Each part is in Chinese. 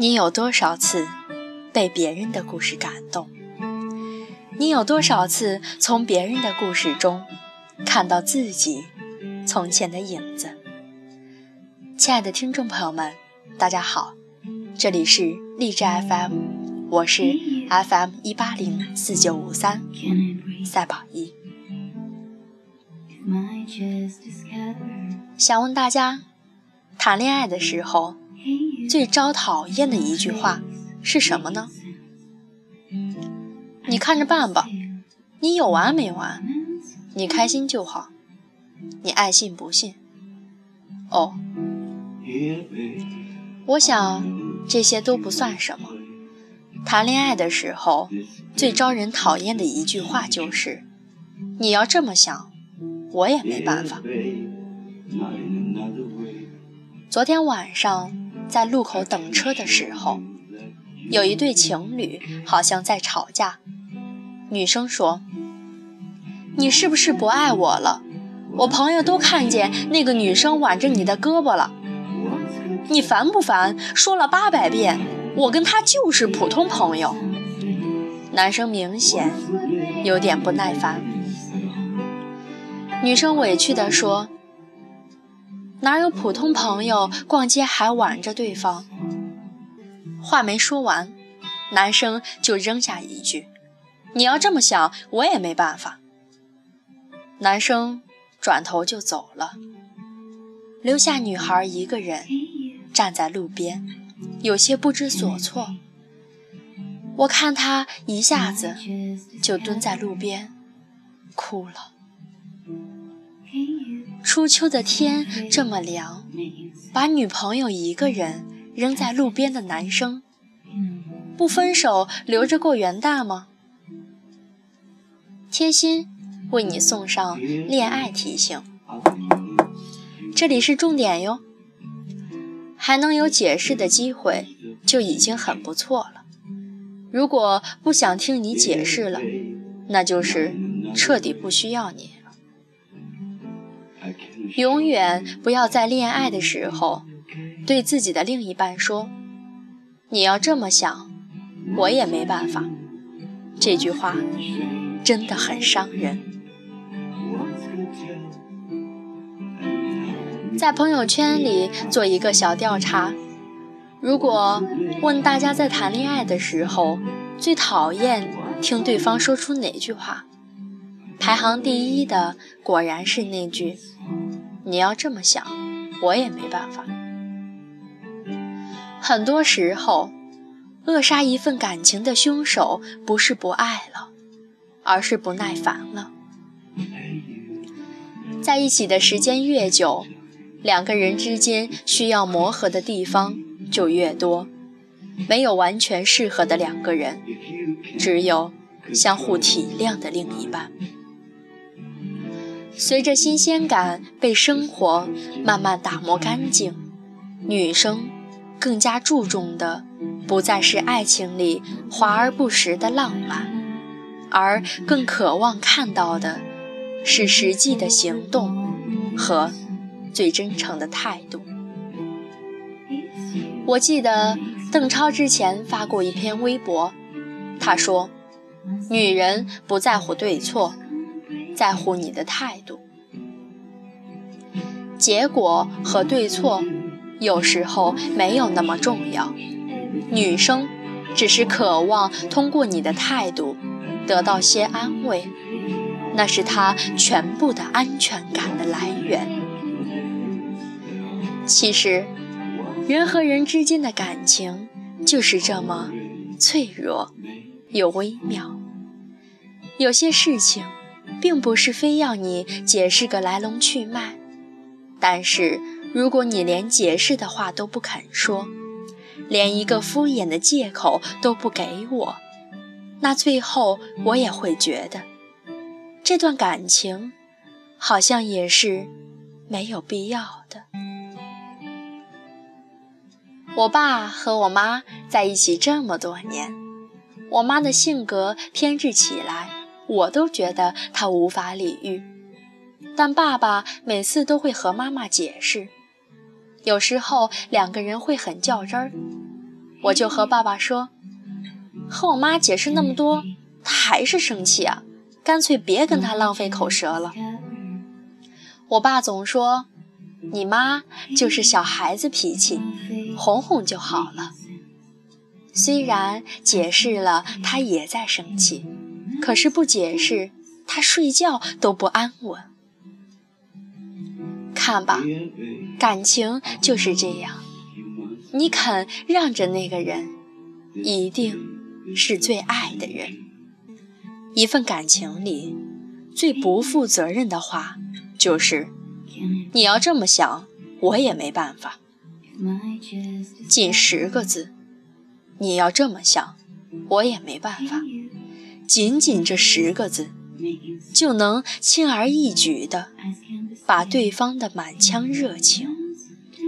你有多少次被别人的故事感动？你有多少次从别人的故事中看到自己从前的影子？亲爱的听众朋友们，大家好，这里是励志 FM，我是 FM 一八零四九五三赛宝一。想问大家，谈恋爱的时候？最招讨厌的一句话是什么呢？你看着办吧，你有完没完？你开心就好，你爱信不信。哦，我想这些都不算什么。谈恋爱的时候，最招人讨厌的一句话就是：“你要这么想，我也没办法。”昨天晚上。在路口等车的时候，有一对情侣好像在吵架。女生说：“你是不是不爱我了？我朋友都看见那个女生挽着你的胳膊了。你烦不烦？说了八百遍，我跟她就是普通朋友。”男生明显有点不耐烦。女生委屈地说。哪有普通朋友逛街还挽着对方？话没说完，男生就扔下一句：“你要这么想，我也没办法。”男生转头就走了，留下女孩一个人站在路边，有些不知所措。我看他一下子就蹲在路边哭了。初秋的天这么凉，把女朋友一个人扔在路边的男生，不分手留着过元旦吗？贴心为你送上恋爱提醒，这里是重点哟，还能有解释的机会就已经很不错了。如果不想听你解释了，那就是彻底不需要你。永远不要在恋爱的时候对自己的另一半说：“你要这么想，我也没办法。”这句话真的很伤人。在朋友圈里做一个小调查，如果问大家在谈恋爱的时候最讨厌听对方说出哪句话，排行第一的果然是那句。你要这么想，我也没办法。很多时候，扼杀一份感情的凶手不是不爱了，而是不耐烦了。在一起的时间越久，两个人之间需要磨合的地方就越多。没有完全适合的两个人，只有相互体谅的另一半。随着新鲜感被生活慢慢打磨干净，女生更加注重的不再是爱情里华而不实的浪漫，而更渴望看到的是实际的行动和最真诚的态度。我记得邓超之前发过一篇微博，他说：“女人不在乎对错。”在乎你的态度，结果和对错有时候没有那么重要。女生只是渴望通过你的态度得到些安慰，那是她全部的安全感的来源。其实，人和人之间的感情就是这么脆弱又微妙，有些事情。并不是非要你解释个来龙去脉，但是如果你连解释的话都不肯说，连一个敷衍的借口都不给我，那最后我也会觉得，这段感情好像也是没有必要的。我爸和我妈在一起这么多年，我妈的性格偏执起来。我都觉得他无法理喻，但爸爸每次都会和妈妈解释，有时候两个人会很较真儿。我就和爸爸说，和我妈解释那么多，她还是生气啊，干脆别跟她浪费口舌了。我爸总说，你妈就是小孩子脾气，哄哄就好了。虽然解释了，她也在生气，可是不解释，他睡觉都不安稳。看吧，感情就是这样。你肯让着那个人，一定是最爱的人。一份感情里，最不负责任的话，就是你要这么想，我也没办法。仅十个字，你要这么想，我也没办法。仅仅这十个字，就能轻而易举的把对方的满腔热情。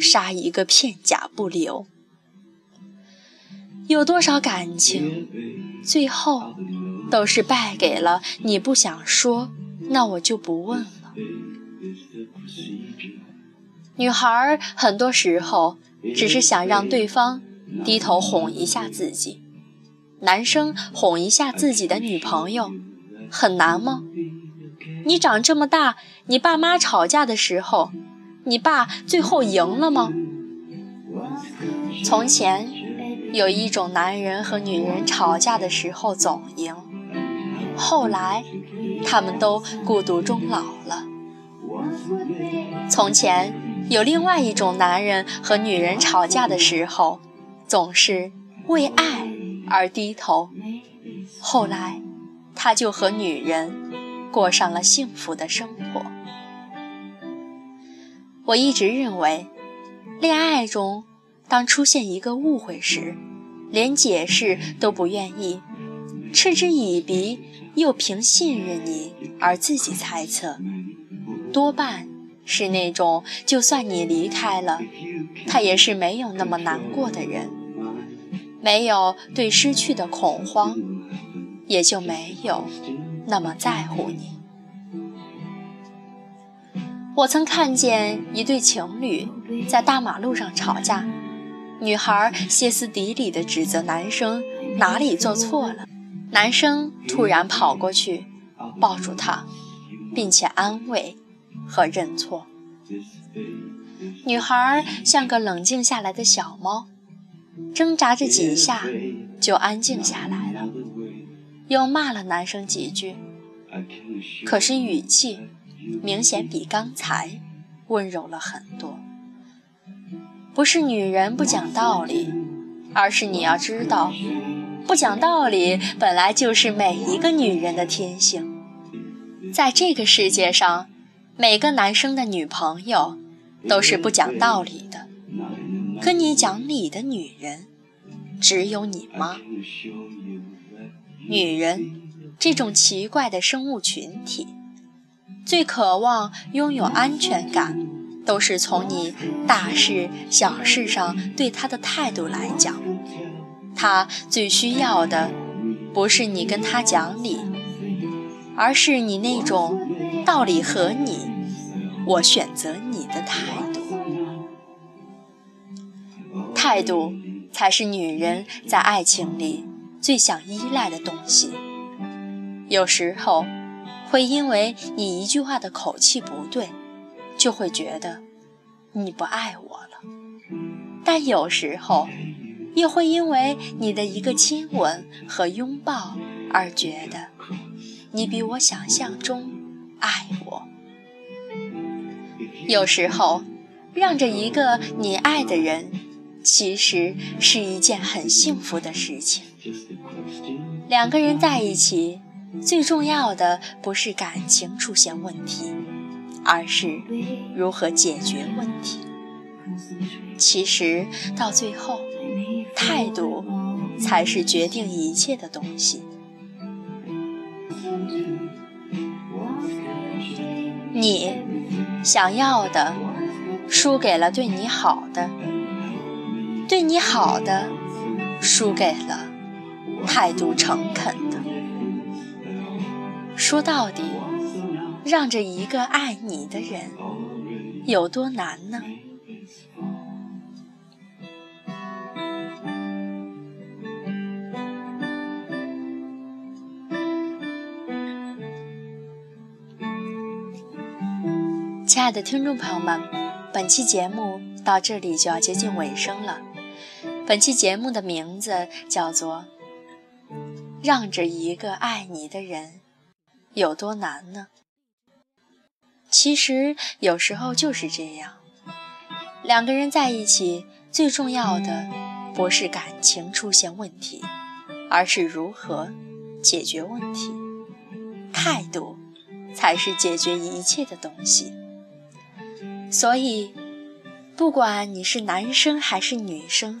杀一个片甲不留，有多少感情，最后都是败给了你不想说，那我就不问了。女孩很多时候只是想让对方低头哄一下自己，男生哄一下自己的女朋友，很难吗？你长这么大，你爸妈吵架的时候。你爸最后赢了吗？从前有一种男人和女人吵架的时候总赢，后来他们都孤独终老了。从前有另外一种男人和女人吵架的时候，总是为爱而低头，后来他就和女人过上了幸福的生活。我一直认为，恋爱中当出现一个误会时，连解释都不愿意，嗤之以鼻，又凭信任你而自己猜测，多半是那种就算你离开了，他也是没有那么难过的人，没有对失去的恐慌，也就没有那么在乎你。我曾看见一对情侣在大马路上吵架，女孩歇斯底里地指责男生哪里做错了，男生突然跑过去抱住她，并且安慰和认错。女孩像个冷静下来的小猫，挣扎着几下就安静下来了，又骂了男生几句，可是语气。明显比刚才温柔了很多。不是女人不讲道理，而是你要知道，不讲道理本来就是每一个女人的天性。在这个世界上，每个男生的女朋友都是不讲道理的。跟你讲理的女人，只有你妈。女人这种奇怪的生物群体。最渴望拥有安全感，都是从你大事小事上对他的态度来讲。他最需要的，不是你跟他讲理，而是你那种道理和你，我选择你的态度。态度才是女人在爱情里最想依赖的东西。有时候。会因为你一句话的口气不对，就会觉得你不爱我了；但有时候，又会因为你的一个亲吻和拥抱而觉得你比我想象中爱我。有时候，让着一个你爱的人，其实是一件很幸福的事情。两个人在一起。最重要的不是感情出现问题，而是如何解决问题。其实到最后，态度才是决定一切的东西。你想要的，输给了对你好的；对你好的输给了态度诚恳的。说到底让着一个爱你的人有多难呢？亲爱的听众朋友们本期节目到这里就要接近尾声了。本期节目的名字叫做《让着一个爱你的人有多难呢》。其实有时候就是这样，两个人在一起，最重要的不是感情出现问题，而是如何解决问题。态度才是解决一切的东西。所以，不管你是男生还是女生。